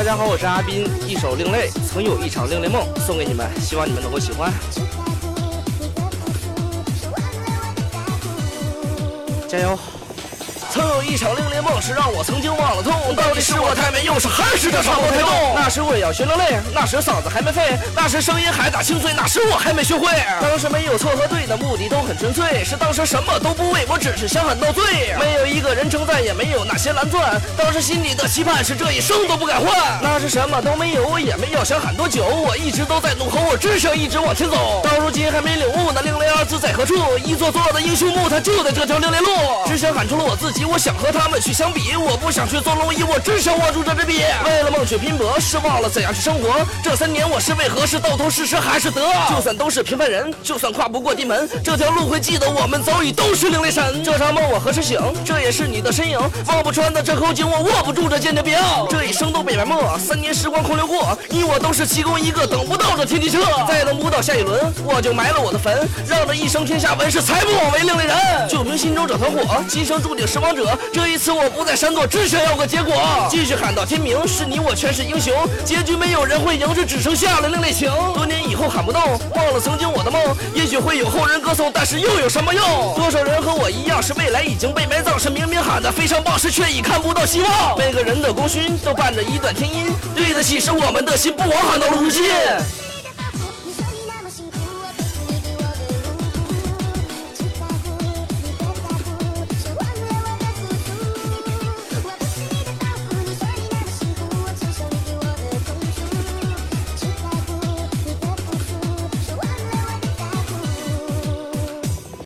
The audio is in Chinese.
大家好，我是阿斌，一首《另类》，曾有一场另类梦送给你们，希望你们能够喜欢。加油！曾有一场另类梦，是让我曾经忘了痛。到底是我太美，又，是还是这场我太重？那时我要学另类，那时嗓子还没废，那时声音还打清脆，那时我还没学会。当时没有错和对的目的都很纯粹，是当时什么都不为，我只是想喊到醉。没有一个人称赞，也没有那些蓝钻。当时心里的期盼是这一生都不敢换。那时什么都没有，我也没有想喊多久，我一直都在怒吼，我只想一直往前走。到如今还没领悟那另类二字在何处，一座座的英雄墓，它就在这条另类路。只想喊出了我自己。我想和他们去相比，我不想去做蝼蚁，我只想握住这支笔。为了梦去拼搏，是忘了怎样去生活。这三年我是为何？是到头是失还是得？就算都是平凡人，就算跨不过地门，这条路会记得我们早已都是另类神。这场梦我何时醒？这也是你的身影。望不穿的这口井，我握不住这坚定柄。这一生都被埋没，三年时光空流过，你我都是其中一个等不到这天地车。再等不到下一轮，我就埋了我的坟，让这一生天下闻是才不枉为另类人。就凭心中这团火，今生注定是王。者，这一次我不再闪躲，只想要个结果。继续喊到天明，是你我全是英雄。结局没有人会赢，这只剩下了另类情。多年以后喊不动，忘了曾经我的梦。也许会有后人歌颂，但是又有什么用？多少人和我一样，是未来已经被埋葬，是明明喊的非常棒，是却已看不到希望。每个人的功勋都伴着一段天音，对得起是我们的心，不枉喊到了如今。